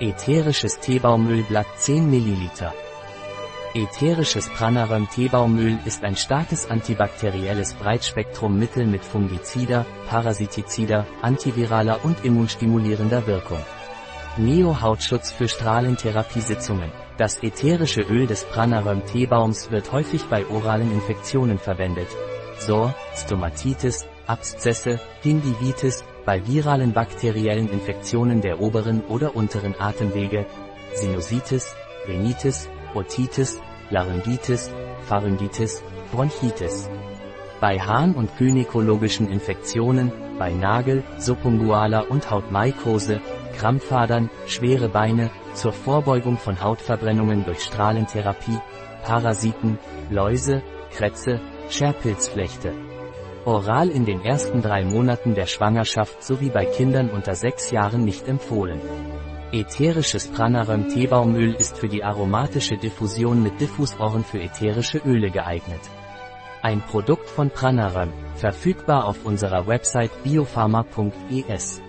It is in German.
Ätherisches Teebaumölblatt 10 ml. Ätherisches Pranarum Teebaumöl ist ein starkes antibakterielles Breitspektrum-Mittel mit fungizider, parasitizider, antiviraler und immunstimulierender Wirkung. Neo-Hautschutz für Strahlentherapiesitzungen. Das ätherische Öl des Pranarum Teebaums wird häufig bei oralen Infektionen verwendet. SOR, Stomatitis, Abszesse, Gingivitis, bei viralen bakteriellen Infektionen der oberen oder unteren Atemwege, Sinusitis, Rhinitis, Otitis, Laryngitis, Pharyngitis, Bronchitis. Bei Harn- und gynäkologischen Infektionen, bei Nagel, Subungualer und Hautmaikose, Krampfadern, schwere Beine, zur Vorbeugung von Hautverbrennungen durch Strahlentherapie, Parasiten, Läuse, Krätze, Scherpilzflechte. Oral in den ersten drei Monaten der Schwangerschaft sowie bei Kindern unter sechs Jahren nicht empfohlen. Ätherisches Pranarum Teebaumöl ist für die aromatische Diffusion mit Diffusoren für ätherische Öle geeignet. Ein Produkt von Pranarum, verfügbar auf unserer Website biopharma.es.